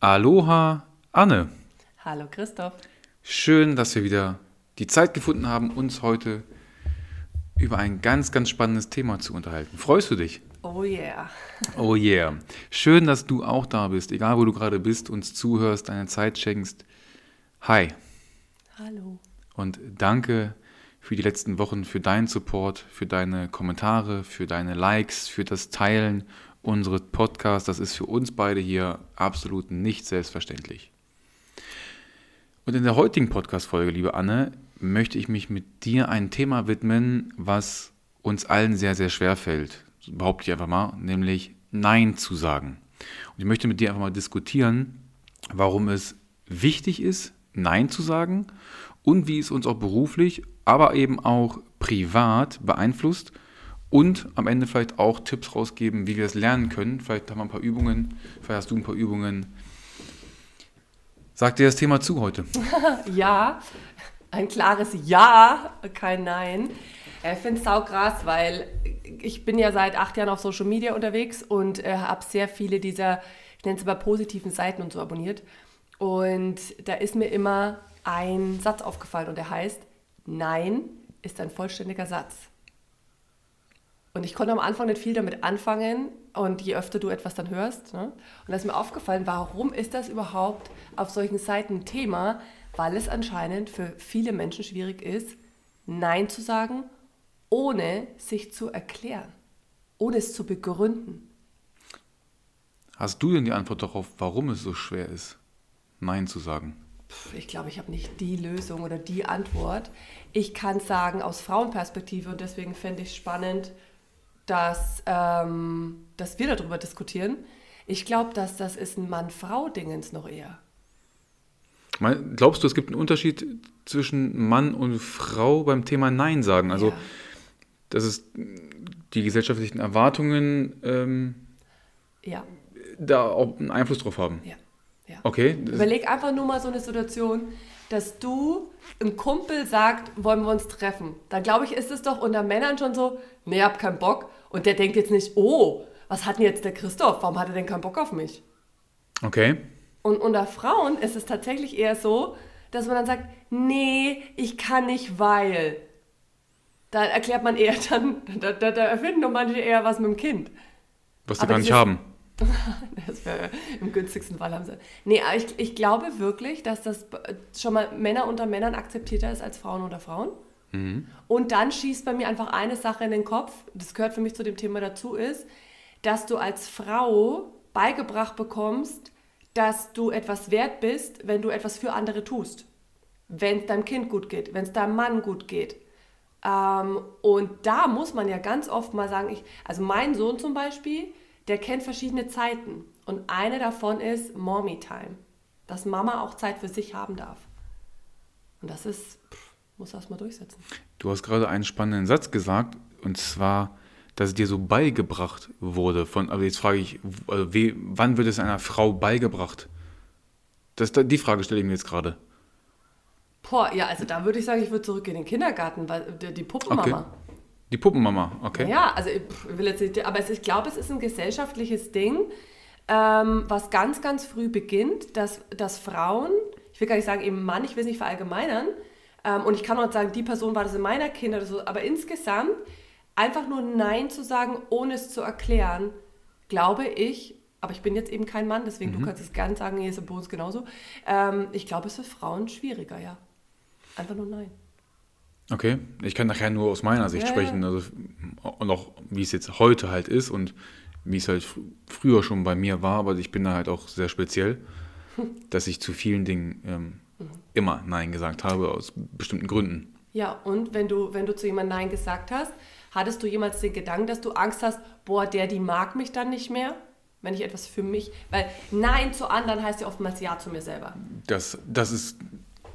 Aloha, Anne. Hallo Christoph. Schön, dass wir wieder die Zeit gefunden haben, uns heute über ein ganz, ganz spannendes Thema zu unterhalten. Freust du dich? Oh yeah. Oh yeah. Schön, dass du auch da bist, egal wo du gerade bist, uns zuhörst, deine Zeit schenkst. Hi. Hallo. Und danke für die letzten Wochen, für deinen Support, für deine Kommentare, für deine Likes, für das Teilen unseres Podcasts. Das ist für uns beide hier absolut nicht selbstverständlich. Und in der heutigen Podcast-Folge, liebe Anne, möchte ich mich mit dir ein Thema widmen, was uns allen sehr, sehr schwer fällt. Behaupte ich einfach mal, nämlich Nein zu sagen. Und ich möchte mit dir einfach mal diskutieren, warum es wichtig ist, Nein zu sagen und wie es uns auch beruflich, aber eben auch privat beeinflusst und am Ende vielleicht auch Tipps rausgeben, wie wir es lernen können. Vielleicht haben wir ein paar Übungen, vielleicht hast du ein paar Übungen. Sag dir das Thema zu heute. ja, ein klares Ja, kein Nein. Ich finde es saukrass, weil ich bin ja seit acht Jahren auf Social Media unterwegs und äh, habe sehr viele dieser, ich nenne es mal positiven Seiten und so abonniert. Und da ist mir immer ein Satz aufgefallen und der heißt, Nein ist ein vollständiger Satz. Und ich konnte am Anfang nicht viel damit anfangen und je öfter du etwas dann hörst. Ne? Und da ist mir aufgefallen, warum ist das überhaupt auf solchen Seiten ein Thema? Weil es anscheinend für viele Menschen schwierig ist, Nein zu sagen, ohne sich zu erklären, ohne es zu begründen. Hast du denn die Antwort darauf, warum es so schwer ist, Nein zu sagen? Ich glaube, ich habe nicht die Lösung oder die Antwort. Ich kann sagen aus Frauenperspektive und deswegen fände ich es spannend, dass, ähm, dass wir darüber diskutieren. Ich glaube, dass das ist ein Mann-Frau-Dingens noch eher. Glaubst du, es gibt einen Unterschied zwischen Mann und Frau beim Thema Nein sagen? Also, ja. dass es die gesellschaftlichen Erwartungen ähm, ja. da auch einen Einfluss drauf haben? Ja. ja. Okay. Überleg einfach nur mal so eine Situation, dass du ein Kumpel sagt, wollen wir uns treffen. Dann glaube ich, ist es doch unter Männern schon so, nee, hab keinen Bock. Und der denkt jetzt nicht, oh, was hat denn jetzt der Christoph? Warum hat er denn keinen Bock auf mich? Okay. Und unter Frauen ist es tatsächlich eher so, dass man dann sagt, nee, ich kann nicht, weil. Da erklärt man eher dann, da, da, da erfinden doch manche eher was mit dem Kind. Was sie gar nicht haben. das wäre im günstigsten Fall haben sie. Nee, aber ich, ich glaube wirklich, dass das schon mal Männer unter Männern akzeptierter ist als Frauen unter Frauen. Mhm. Und dann schießt bei mir einfach eine Sache in den Kopf, das gehört für mich zu dem Thema dazu, ist, dass du als Frau beigebracht bekommst, dass du etwas wert bist, wenn du etwas für andere tust. Wenn es deinem Kind gut geht, wenn es deinem Mann gut geht. Ähm, und da muss man ja ganz oft mal sagen, ich, also mein Sohn zum Beispiel, der kennt verschiedene Zeiten. Und eine davon ist Mommy Time. Dass Mama auch Zeit für sich haben darf. Und das ist, pff, muss mal durchsetzen. Du hast gerade einen spannenden Satz gesagt, und zwar, dass es dir so beigebracht wurde. Von, also jetzt frage ich, also wie, wann wird es einer Frau beigebracht? Das, die Frage stelle ich mir jetzt gerade. Boah, ja, also da würde ich sagen, ich würde zurück in den Kindergarten, weil die Puppenmama. Okay. Die Puppenmama, okay. Ja, also ich will jetzt nicht, aber ich glaube, es ist ein gesellschaftliches Ding, ähm, was ganz, ganz früh beginnt, dass, dass Frauen, ich will gar nicht sagen eben Mann, ich will es nicht verallgemeinern, ähm, und ich kann auch nicht sagen, die Person war das in meiner Kinder, so, aber insgesamt einfach nur Nein zu sagen, ohne es zu erklären, glaube ich, aber ich bin jetzt eben kein Mann, deswegen mhm. du kannst es gerne sagen, hier ist es bei uns genauso. Ähm, ich glaube, es ist für Frauen schwieriger, ja. Einfach nur Nein. Okay, ich kann nachher nur aus meiner Sicht ja, sprechen, also, und auch wie es jetzt heute halt ist und wie es halt früher schon bei mir war, aber ich bin da halt auch sehr speziell, dass ich zu vielen Dingen ähm. Immer Nein gesagt habe, aus bestimmten Gründen. Ja, und wenn du, wenn du zu jemandem Nein gesagt hast, hattest du jemals den Gedanken, dass du Angst hast, boah, der, die mag mich dann nicht mehr? Wenn ich etwas für mich, weil Nein zu anderen heißt ja oftmals Ja zu mir selber. Das, das ist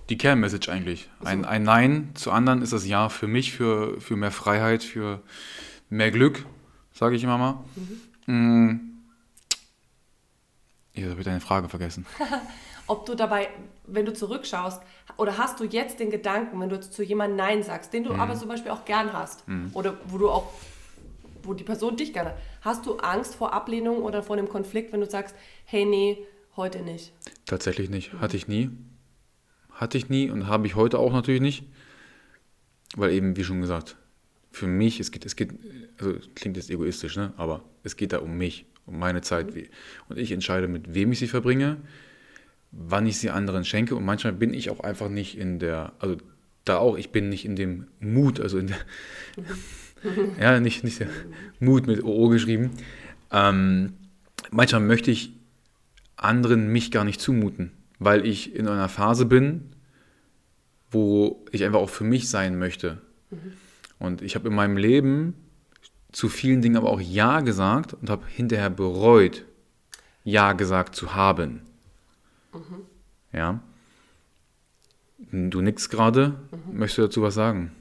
die Kernmessage eigentlich. Ein, ein Nein zu anderen ist das Ja für mich, für, für mehr Freiheit, für mehr Glück, sage ich immer mal. Mhm. Mm. Jetzt habe ich deine Frage vergessen. Ob du dabei, wenn du zurückschaust, oder hast du jetzt den Gedanken, wenn du zu jemandem Nein sagst, den du mhm. aber zum Beispiel auch gern hast, mhm. oder wo du auch, wo die Person dich gerne hat, hast du Angst vor Ablehnung oder vor einem Konflikt, wenn du sagst, hey, nee, heute nicht. Tatsächlich nicht. Hatte ich nie. Hatte ich nie und habe ich heute auch natürlich nicht. Weil eben, wie schon gesagt, für mich, es geht, es geht, also klingt jetzt egoistisch, ne? aber es geht da um mich, um meine Zeit. Und ich entscheide, mit wem ich sie verbringe, wann ich sie anderen schenke. Und manchmal bin ich auch einfach nicht in der, also da auch, ich bin nicht in dem Mut, also in der, ja, nicht, nicht der Mut mit OO geschrieben. Ähm, manchmal möchte ich anderen mich gar nicht zumuten, weil ich in einer Phase bin, wo ich einfach auch für mich sein möchte. Mhm. Und ich habe in meinem Leben zu vielen Dingen aber auch Ja gesagt und habe hinterher bereut, Ja gesagt zu haben. Mhm. Ja. Du nix gerade. Mhm. Möchtest du dazu was sagen?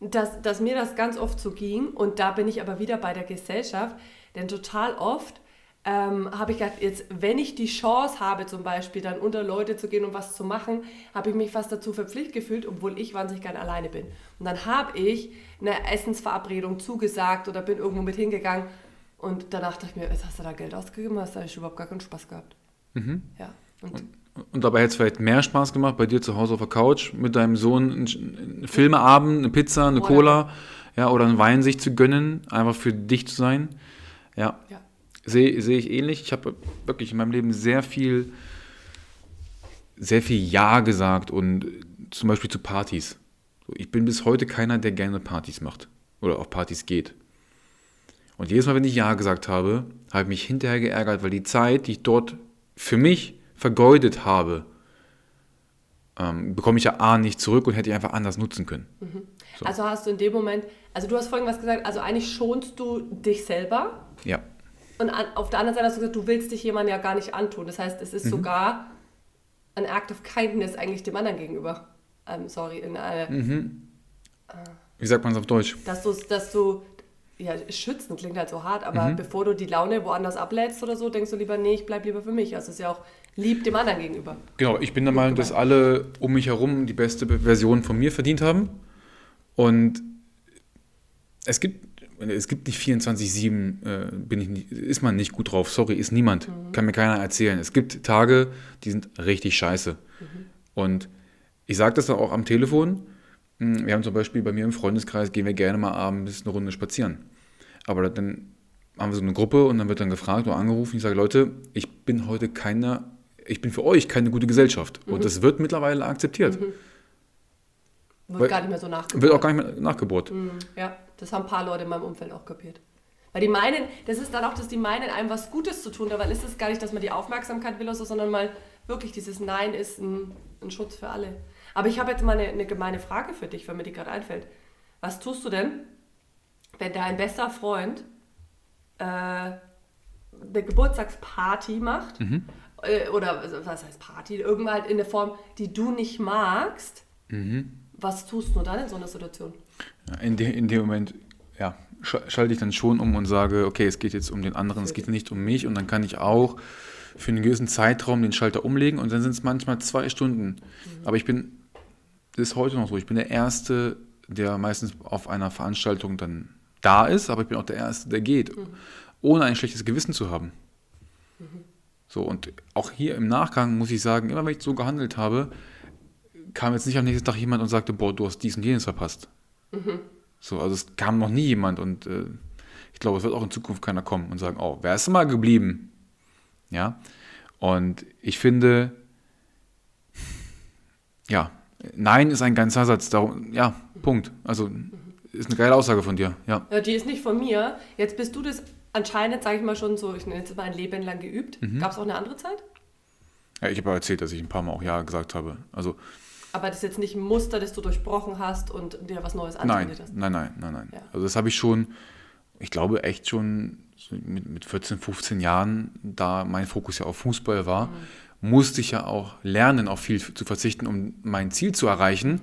Dass, dass mir das ganz oft so ging und da bin ich aber wieder bei der Gesellschaft, denn total oft ähm, habe ich gedacht, jetzt, wenn ich die Chance habe, zum Beispiel dann unter Leute zu gehen und was zu machen, habe ich mich fast dazu verpflichtet gefühlt, obwohl ich wahnsinnig gerne alleine bin. Und dann habe ich eine Essensverabredung zugesagt oder bin irgendwo mit hingegangen und danach dachte ich mir, jetzt hast du da Geld ausgegeben, hast du eigentlich überhaupt gar keinen Spaß gehabt. Mhm. Ja. Und, und, dabei hätte es vielleicht mehr Spaß gemacht, bei dir zu Hause auf der Couch mit deinem Sohn einen Filmeabend, eine Pizza, eine Cola, ja, oder einen Wein sich zu gönnen, einfach für dich zu sein. Ja. ja. Sehe seh ich ähnlich. Ich habe wirklich in meinem Leben sehr viel, sehr viel Ja gesagt und zum Beispiel zu Partys. Ich bin bis heute keiner, der gerne Partys macht oder auf Partys geht. Und jedes Mal, wenn ich Ja gesagt habe, habe ich mich hinterher geärgert, weil die Zeit, die ich dort für mich vergeudet habe, ähm, bekomme ich ja A nicht zurück und hätte ich einfach anders nutzen können. Mhm. So. Also hast du in dem Moment, also du hast vorhin was gesagt, also eigentlich schonst du dich selber. Ja. Und an, auf der anderen Seite hast du gesagt, du willst dich jemandem ja gar nicht antun. Das heißt, es ist mhm. sogar ein Act of Kindness eigentlich dem anderen gegenüber. Ähm, sorry, in eine. Mhm. Äh, Wie sagt man es auf Deutsch? Dass du, dass du, ja, schützen klingt halt so hart, aber mhm. bevor du die Laune woanders ablädst oder so, denkst du lieber, nee, ich bleib lieber für mich. Also es ist ja auch lieb dem anderen gegenüber. Genau, ich bin der Meinung, dass alle um mich herum die beste Version von mir verdient haben. Und es gibt es gibt nicht 24-7, äh, bin ich nicht, ist man nicht gut drauf. Sorry, ist niemand. Mhm. Kann mir keiner erzählen. Es gibt Tage, die sind richtig scheiße. Mhm. Und ich sage das auch am Telefon. Hm, wir haben zum Beispiel bei mir im Freundeskreis, gehen wir gerne mal abends eine Runde spazieren. Aber dann haben wir so eine Gruppe und dann wird dann gefragt oder angerufen. Ich sage, Leute, ich bin heute keiner, ich bin für euch keine gute Gesellschaft. Mhm. Und das wird mittlerweile akzeptiert. Mhm. Wird Weil, gar nicht mehr so nachgebohrt. Wird auch gar nicht mehr nachgebohrt. Mhm, ja, das haben ein paar Leute in meinem Umfeld auch kapiert. Weil die meinen, das ist dann auch, dass die meinen, einem was Gutes zu tun. Dabei ist es gar nicht, dass man die Aufmerksamkeit will, sondern mal wirklich dieses Nein ist ein, ein Schutz für alle. Aber ich habe jetzt mal eine, eine gemeine Frage für dich, wenn mir die gerade einfällt. Was tust du denn, wenn dein bester Freund äh, eine Geburtstagsparty macht? Mhm. Äh, oder was heißt Party? Irgendwann halt in der Form, die du nicht magst. Mhm was tust du dann in so einer Situation? Ja, in, de, in dem Moment, ja, schalte ich dann schon um und sage, okay, es geht jetzt um den anderen, es geht nicht um mich und dann kann ich auch für einen gewissen Zeitraum den Schalter umlegen und dann sind es manchmal zwei Stunden. Mhm. Aber ich bin, das ist heute noch so, ich bin der Erste, der meistens auf einer Veranstaltung dann da ist, aber ich bin auch der Erste, der geht, mhm. ohne ein schlechtes Gewissen zu haben. Mhm. So, und auch hier im Nachgang muss ich sagen, immer wenn ich so gehandelt habe, kam jetzt nicht am nächsten Tag jemand und sagte, boah, du hast dies und jenes verpasst. Mhm. So, also es kam noch nie jemand und äh, ich glaube, es wird auch in Zukunft keiner kommen und sagen, oh, wer ist mal geblieben? Ja, und ich finde, ja, nein ist ein ganzer Satz. Darum, ja, Punkt. Also ist eine geile Aussage von dir. Ja. ja, die ist nicht von mir. Jetzt bist du das anscheinend, sage ich mal, schon so, ich nenne es mal ein Leben lang geübt. Mhm. Gab es auch eine andere Zeit? Ja, ich habe erzählt, dass ich ein paar Mal auch Ja gesagt habe. Also aber das ist jetzt nicht ein Muster, das du durchbrochen hast und dir was Neues antrainiert hast. Nein, nein, nein, nein. Ja. Also das habe ich schon, ich glaube echt schon mit, mit 14, 15 Jahren, da mein Fokus ja auf Fußball war, mhm. musste ich ja auch lernen, auf viel zu verzichten, um mein Ziel zu erreichen. Mhm.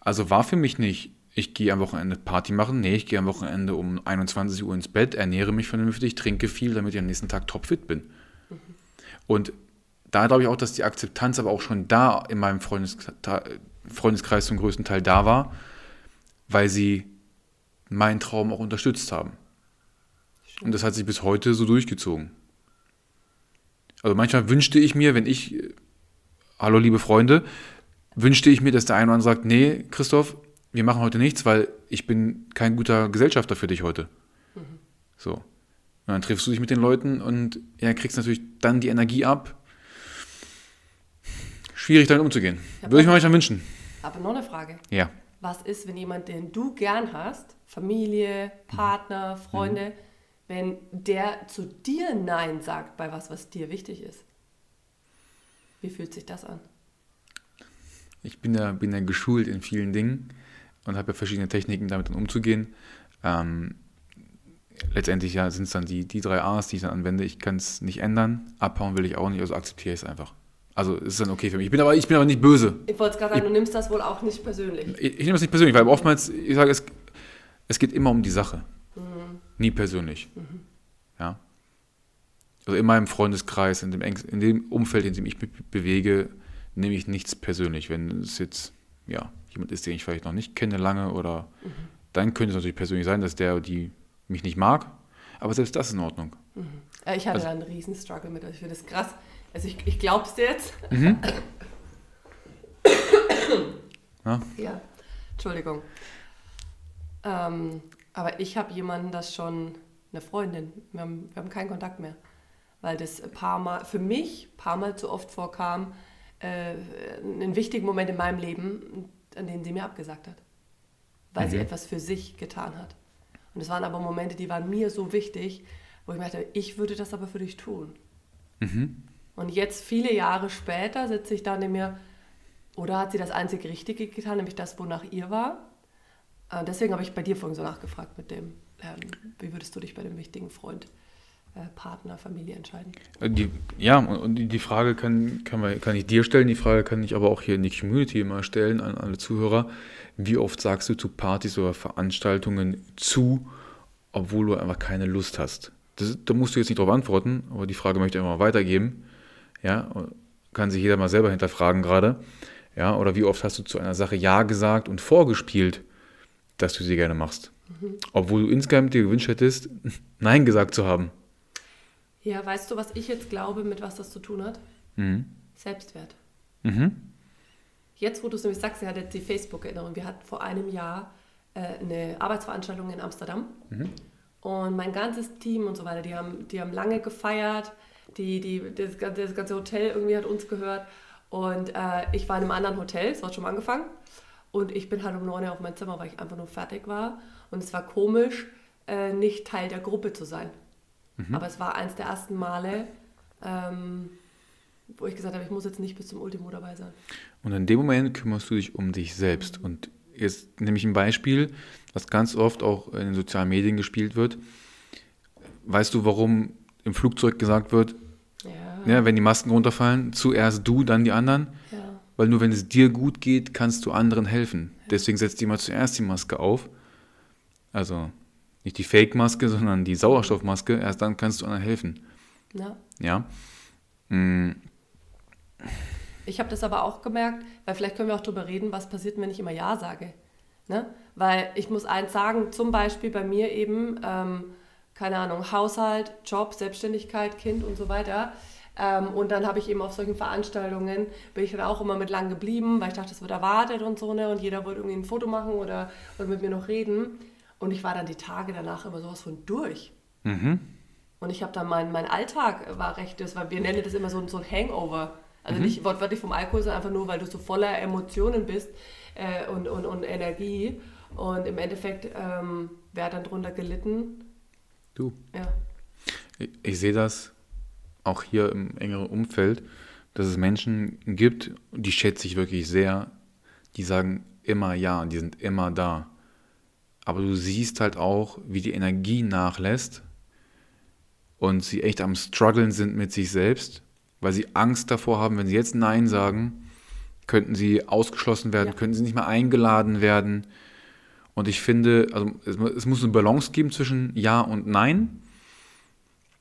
Also war für mich nicht, ich gehe am Wochenende Party machen. Nee, ich gehe am Wochenende um 21 Uhr ins Bett, ernähre mich vernünftig, trinke viel, damit ich am nächsten Tag topfit bin. Und da glaube ich auch, dass die Akzeptanz aber auch schon da in meinem Freundeskreis zum größten Teil da war, weil sie meinen Traum auch unterstützt haben. Und das hat sich bis heute so durchgezogen. Also manchmal wünschte ich mir, wenn ich, hallo liebe Freunde, wünschte ich mir, dass der eine oder andere sagt, nee, Christoph, wir machen heute nichts, weil ich bin kein guter Gesellschafter für dich heute. Mhm. So. Und dann triffst du dich mit den Leuten und ja, kriegst natürlich dann die Energie ab. Schwierig damit umzugehen. Ja, Würde ich mir manchmal wünschen. Aber noch eine Frage. Ja. Was ist, wenn jemand, den du gern hast, Familie, Partner, Freunde, mhm. wenn der zu dir Nein sagt bei was, was dir wichtig ist? Wie fühlt sich das an? Ich bin ja, bin ja geschult in vielen Dingen und habe ja verschiedene Techniken, damit dann umzugehen. Ähm, letztendlich ja, sind es dann die, die drei A's, die ich dann anwende. Ich kann es nicht ändern, abhauen will ich auch nicht, also akzeptiere ich es einfach. Also ist dann okay für mich. Ich bin aber, ich bin aber nicht böse. Ich wollte gerade sagen, ich, du nimmst das wohl auch nicht persönlich. Ich, ich nehme das nicht persönlich, weil oftmals, ich sage, es, es geht immer um die Sache. Mhm. Nie persönlich. Mhm. Ja. Also in meinem Freundeskreis, in dem, in dem Umfeld, in dem ich mich bewege, nehme ich nichts persönlich. Wenn es jetzt, ja, jemand ist, den ich vielleicht noch nicht kenne lange oder mhm. dann könnte es natürlich persönlich sein, dass der die mich nicht mag. Aber selbst das ist in Ordnung. Mhm. Ich hatte also, da einen riesen Struggle mit. Ich finde das krass. Also ich, ich glaube es dir jetzt. Mhm. ja. ja. Entschuldigung. Ähm, aber ich habe jemanden, das schon eine Freundin. Wir haben, wir haben keinen Kontakt mehr. Weil das ein paar Mal, für mich ein paar Mal zu oft vorkam, äh, einen wichtigen Moment in meinem Leben, an den sie mir abgesagt hat. Weil mhm. sie etwas für sich getan hat. Und es waren aber Momente, die waren mir so wichtig, wo ich mir dachte, ich würde das aber für dich tun. Mhm. Und jetzt, viele Jahre später, sitze ich da neben mir, oder hat sie das einzig Richtige getan, nämlich das, wonach ihr war? Und deswegen habe ich bei dir vorhin so nachgefragt mit dem, ähm, wie würdest du dich bei dem wichtigen Freund, äh, Partner, Familie entscheiden? Äh, die, ja, und die Frage kann, kann, man, kann ich dir stellen, die Frage kann ich aber auch hier in die Community immer stellen, an alle Zuhörer. Wie oft sagst du zu Partys oder Veranstaltungen zu, obwohl du einfach keine Lust hast? Das, da musst du jetzt nicht darauf antworten, aber die Frage möchte ich einfach mal weitergeben. Ja, kann sich jeder mal selber hinterfragen gerade. Ja, oder wie oft hast du zu einer Sache Ja gesagt und vorgespielt, dass du sie gerne machst? Mhm. Obwohl du insgesamt dir gewünscht hättest, Nein gesagt zu haben. Ja, weißt du, was ich jetzt glaube, mit was das zu tun hat? Mhm. Selbstwert. Mhm. Jetzt, wo du es nämlich sagst, er hat jetzt die Facebook-Erinnerung. Wir hatten vor einem Jahr äh, eine Arbeitsveranstaltung in Amsterdam. Mhm. Und mein ganzes Team und so weiter, die haben, die haben lange gefeiert. Die, die, das, das ganze Hotel irgendwie hat uns gehört. Und äh, ich war in einem anderen Hotel, es war schon mal angefangen. Und ich bin halt um 9 Uhr auf mein Zimmer, weil ich einfach nur fertig war. Und es war komisch, äh, nicht Teil der Gruppe zu sein. Mhm. Aber es war eins der ersten Male, ähm, wo ich gesagt habe, ich muss jetzt nicht bis zum Ultimo dabei sein. Und in dem Moment kümmerst du dich um dich selbst. Mhm. Und jetzt nehme ich ein Beispiel, was ganz oft auch in den sozialen Medien gespielt wird. Weißt du, warum im Flugzeug gesagt wird, ja. ja wenn die Masken runterfallen, zuerst du, dann die anderen? Ja. Weil nur wenn es dir gut geht, kannst du anderen helfen. Ja. Deswegen setzt jemand zuerst die Maske auf. Also nicht die Fake-Maske, sondern die Sauerstoffmaske. Erst dann kannst du anderen helfen. Ja. Ja. Mhm. Ich habe das aber auch gemerkt, weil vielleicht können wir auch darüber reden, was passiert, wenn ich immer Ja sage. Ne? Weil ich muss eins sagen, zum Beispiel bei mir eben, ähm, keine Ahnung, Haushalt, Job, Selbstständigkeit, Kind und so weiter. Ähm, und dann habe ich eben auf solchen Veranstaltungen, bin ich dann auch immer mit lang geblieben, weil ich dachte, es wird erwartet und so, ne? Und jeder wollte irgendwie ein Foto machen oder, oder mit mir noch reden. Und ich war dann die Tage danach immer sowas von durch. Mhm. Und ich habe dann, mein, mein Alltag war recht, das war, wir nennen das immer so, so ein Hangover. Also mhm. nicht wortwörtlich vom Alkohol, sondern einfach nur, weil du so voller Emotionen bist äh, und, und, und Energie. Und im Endeffekt, ähm, wer dann drunter gelitten? Du. Ja. Ich, ich sehe das auch hier im engeren Umfeld, dass es Menschen gibt, die schätze ich wirklich sehr, die sagen immer ja, die sind immer da aber du siehst halt auch, wie die Energie nachlässt und sie echt am struggeln sind mit sich selbst, weil sie Angst davor haben, wenn sie jetzt Nein sagen, könnten sie ausgeschlossen werden, ja. könnten sie nicht mehr eingeladen werden. Und ich finde, also es, es, muss eine Balance geben zwischen Ja und Nein.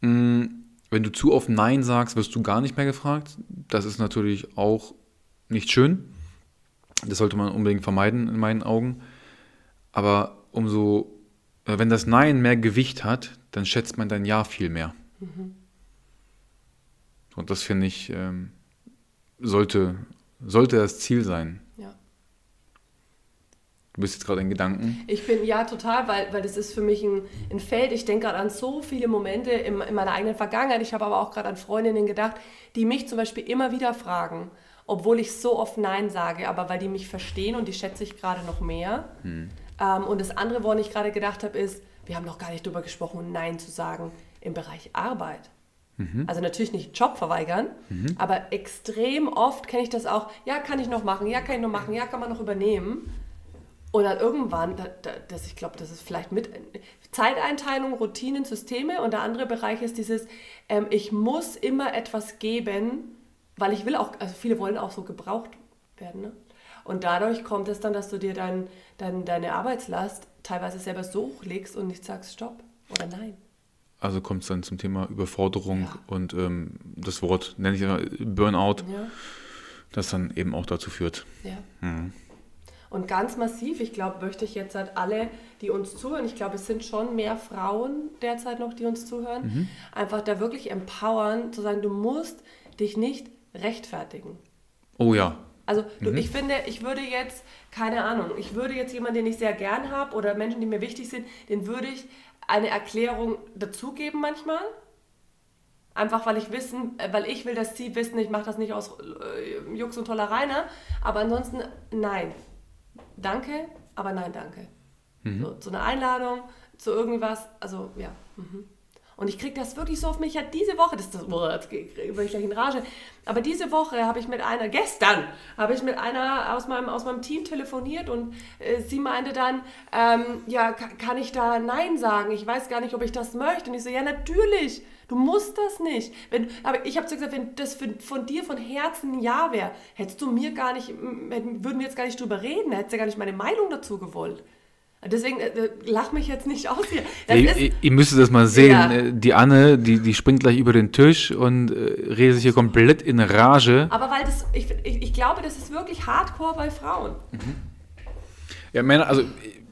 Mm, wenn du zu oft Nein sagst, wirst du gar nicht mehr gefragt. Das ist natürlich auch nicht schön. Das sollte man unbedingt vermeiden in meinen Augen. Aber umso, äh, wenn das Nein mehr Gewicht hat, dann schätzt man dein Ja viel mehr. Mhm. Und das finde ich, ähm, sollte, sollte das Ziel sein. Ja. Du bist jetzt gerade in Gedanken. Ich bin, ja, total, weil, weil das ist für mich ein, ein Feld. Ich denke gerade an so viele Momente in, in meiner eigenen Vergangenheit. Ich habe aber auch gerade an Freundinnen gedacht, die mich zum Beispiel immer wieder fragen, obwohl ich so oft Nein sage, aber weil die mich verstehen und die schätze ich gerade noch mehr. Hm. Ähm, und das andere, woran ich gerade gedacht habe, ist, wir haben noch gar nicht darüber gesprochen, Nein zu sagen im Bereich Arbeit. Also natürlich nicht Job verweigern, aber extrem oft kenne ich das auch, ja, kann ich noch machen, ja, kann ich noch machen, ja, kann man noch übernehmen. Und dann irgendwann, da, da, das, ich glaube, das ist vielleicht mit Zeiteinteilung, Routinen, Systeme und der andere Bereich ist dieses, ähm, ich muss immer etwas geben, weil ich will auch, also viele wollen auch so gebraucht werden. Ne? Und dadurch kommt es dann, dass du dir dein, dein, deine Arbeitslast teilweise selber so hochlegst und nicht sagst Stopp oder Nein. Also kommt es dann zum Thema Überforderung Ja. und ähm, das Wort nenne ich immer Burnout, Ja, das dann eben auch dazu führt. ja. Mhm. Und ganz massiv, ich glaube, möchte ich jetzt halt alle, die uns zuhören, ich glaube, es sind schon mehr Frauen derzeit noch, die uns zuhören, einfach da wirklich empowern, zu sagen, du musst dich nicht rechtfertigen. Oh ja, Also du, ich finde, ich würde jetzt, keine Ahnung, ich würde jetzt jemanden, den ich sehr gern habe oder Menschen, die mir wichtig sind, den würde ich eine Erklärung dazugeben manchmal. Einfach weil ich wissen, äh, weil ich will, dass sie wissen, ich mache das nicht aus äh, Jux und Tollerei, ne? Aber ansonsten nein. Danke, aber nein, danke. So, so eine Einladung zu irgendwas, also ja. Mhm. Und ich kriege das wirklich so auf mich. Ja, diese Woche, das ist das, boah, jetzt bin ich gleich in Rage. Aber diese Woche habe ich mit einer, gestern habe ich mit einer aus meinem, aus meinem Team telefoniert und äh, sie meinte dann, ähm, ja, ka- kann ich da Nein sagen? Ich weiß gar nicht, ob ich das möchte. Und ich so, ja, natürlich. Du musst das nicht. Wenn, aber ich habe zu ihr gesagt, wenn das für, von dir von Herzen ein Ja wäre, hättest du mir gar nicht, würden wir jetzt gar nicht drüber reden, hättest du ja gar nicht meine Meinung dazu gewollt. Deswegen äh, äh, lach mich jetzt nicht aus hier. Ihr, ist, ihr- müsstet das mal sehen. Ja. Äh, Die Anne, die, die springt gleich über den Tisch und äh, redet sich hier komplett in Rage. aber weil das, ich, ich, ich glaube, das ist wirklich hardcore bei Frauen. Ja, Männer, also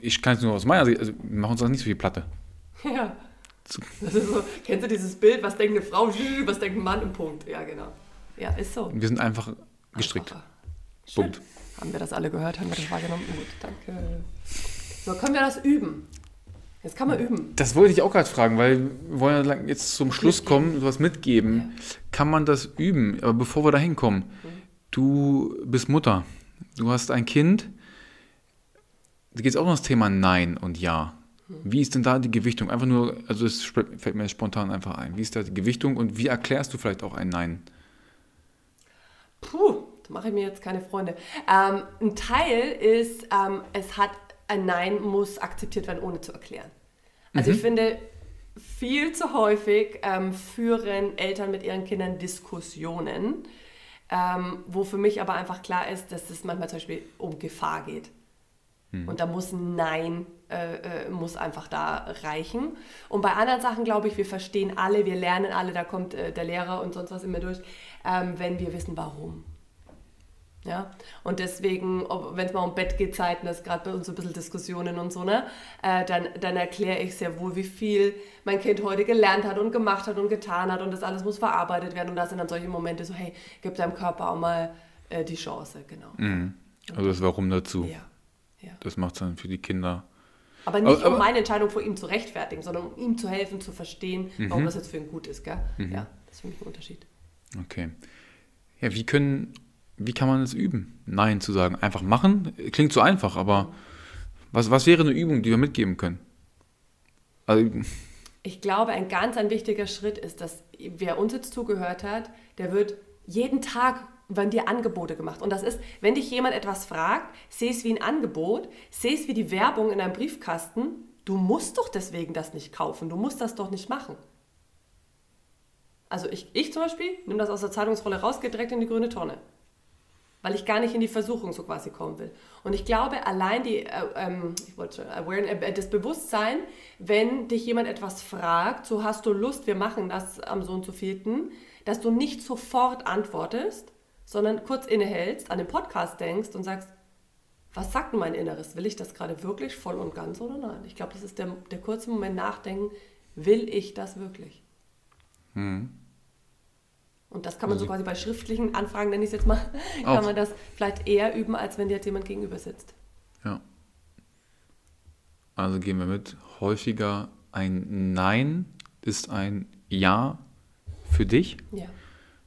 ich kann es nur aus meiner Sicht, also wir machen uns auch nicht so viel Platte. Ja. Das ist so, kennst du dieses Bild, was denkt eine Frau, was denkt ein Mann im Punkt? Ja, genau. Ja, ist so. Wir sind einfach gestrickt. Punkt. Haben wir das alle gehört? Haben wir das wahrgenommen? Gut, danke. So, können wir das üben? Jetzt kann man üben. Das wollte ich auch gerade fragen, weil wir wollen ja jetzt zum Schluss kommen, sowas mitgeben. Kann man das üben? Aber bevor wir da hinkommen, du bist Mutter, du hast ein Kind, da geht es auch um das Thema Nein und Ja. Wie ist denn da die Gewichtung? Einfach nur, also es fällt mir spontan einfach ein. Wie ist da die Gewichtung und wie erklärst du vielleicht auch ein Nein? Puh, da mache ich mir jetzt keine Freunde. Ähm, ein Teil ist, ähm, es hat ein Nein muss akzeptiert werden, ohne zu erklären. Also ich finde, viel zu häufig ähm, führen Eltern mit ihren Kindern Diskussionen, ähm, wo für mich aber einfach klar ist, dass es manchmal zum Beispiel um Gefahr geht. Und da muss ein Nein, äh, äh, muss einfach da reichen. Und bei anderen Sachen glaube ich, wir verstehen alle, wir lernen alle, da kommt äh, der Lehrer und sonst was immer durch, ähm, wenn wir wissen, warum. Ja, und deswegen, wenn es mal um Bettgezeiten ist, gerade bei uns so ein bisschen Diskussionen und so, ne, äh, dann, dann erkläre ich sehr wohl, wie viel mein Kind heute gelernt hat und gemacht hat und getan hat und das alles muss verarbeitet werden. Und da sind dann solche Momente so, hey, gib deinem Körper auch mal äh, die Chance, genau. Mhm. Also das Warum dazu. Ja, ja. Das macht es dann für die Kinder. Aber nicht Aber- aber- um meine Entscheidung vor ihm zu rechtfertigen, sondern um ihm zu helfen, zu verstehen, warum das jetzt für ihn gut ist, gell? Ja, das ist für mich ein Unterschied. Okay. Ja, wie können, wie kann man es üben? Nein zu sagen. Einfach machen? Klingt so einfach, aber was, was wäre eine Übung, die wir mitgeben können? Also, Ich glaube, ein ganz ein wichtiger Schritt ist, dass wer uns jetzt zugehört hat, der wird jeden Tag werden dir Angebote gemacht. Und das ist, wenn dich jemand etwas fragt, seh es wie ein Angebot, seh es wie die Werbung in einem Briefkasten. Du musst doch deswegen das nicht kaufen, du musst das doch nicht machen. Also ich, ich zum Beispiel nehme das aus der Zeitungsrolle raus, gehe direkt in die grüne Tonne. Weil ich gar nicht in die Versuchung so quasi kommen will. Und ich glaube, allein die, äh, ähm, ich wollte schon, Awareness, äh, das Bewusstsein, wenn dich jemand etwas fragt, so hast du Lust, wir machen das am so und so vielten, dass du nicht sofort antwortest, sondern kurz innehältst, an den Podcast denkst und sagst, was sagt mein Inneres? Will ich das gerade wirklich voll und ganz oder nein? Ich glaube, das ist der, der kurze Moment nachdenken, will ich das wirklich? Und das kann man so Also- quasi bei schriftlichen Anfragen, nenne ich es jetzt mal, Auch. kann man das vielleicht eher üben, als wenn dir jetzt jemand gegenüber sitzt. Ja. Also gehen wir mit. Häufiger ein Nein ist ein Ja für dich, Ja.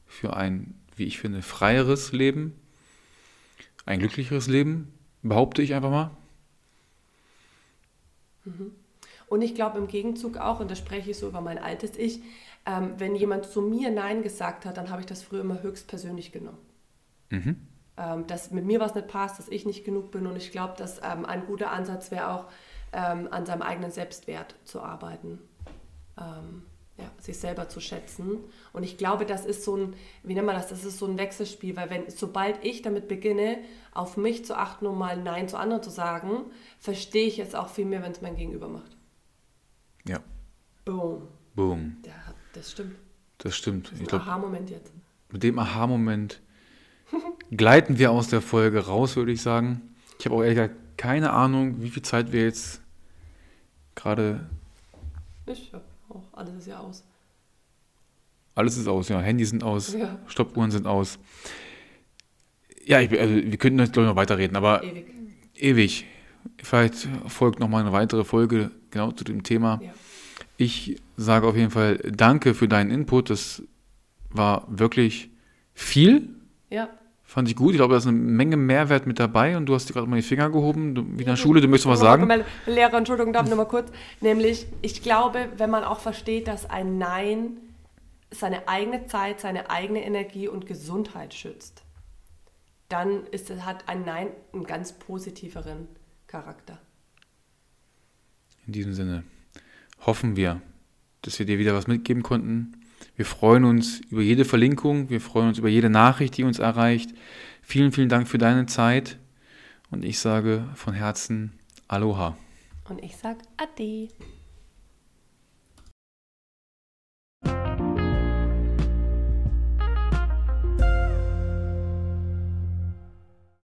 für ein, wie ich finde, freieres Leben, ein glücklicheres Leben, behaupte ich einfach mal. Und ich glaube im Gegenzug auch, und da spreche ich so über mein altes Ich, ähm, wenn jemand zu mir Nein gesagt hat, dann habe ich das früher immer höchst persönlich genommen. Mhm. Ähm, dass mit mir was nicht passt, dass ich nicht genug bin. Und ich glaube, dass ähm, ein guter Ansatz wäre auch, ähm, an seinem eigenen Selbstwert zu arbeiten. Ähm, ja, sich selber zu schätzen. Und ich glaube, das ist so ein, wie nennt man das, das ist so ein Wechselspiel, weil wenn, sobald ich damit beginne, auf mich zu achten und mal Nein zu anderen zu sagen, verstehe ich es auch viel mehr, wenn es mein Gegenüber macht. Ja. Boom. Boom. Das stimmt. Das stimmt. Das Ich ist ein glaube, Aha-Moment jetzt. mit dem Aha-Moment gleiten wir aus der Folge raus, würde ich sagen. Ich habe auch ehrlich gesagt keine Ahnung, wie viel Zeit wir jetzt gerade. Ich hab auch, alles ist ja aus. Alles ist aus, ja. Handys sind aus, Ja. Stoppuhren sind aus. Ja, ich, also wir könnten jetzt, glaube ich, noch weiterreden, aber Ewig. ewig. Vielleicht folgt noch mal eine weitere Folge genau zu dem Thema. Ja. Ich sage auf jeden Fall Danke für deinen Input. Das war wirklich viel. Ja. Fand ich gut. Ich glaube, da ist eine Menge Mehrwert mit dabei und du hast dir gerade mal die Finger gehoben. Du, wie in der Schule, du möchtest was sagen? Lehrer, Entschuldigung, darf ich noch mal kurz. Nämlich, ich glaube, wenn man auch versteht, dass ein Nein seine eigene Zeit, seine eigene Energie und Gesundheit schützt, dann ist, hat ein Nein einen ganz positiveren Charakter. In diesem Sinne hoffen wir, dass wir dir wieder was mitgeben konnten. Wir freuen uns über jede Verlinkung, wir freuen uns über jede Nachricht, die uns erreicht. Vielen, vielen Dank für deine Zeit und ich sage von Herzen Aloha. Und ich sage Ade.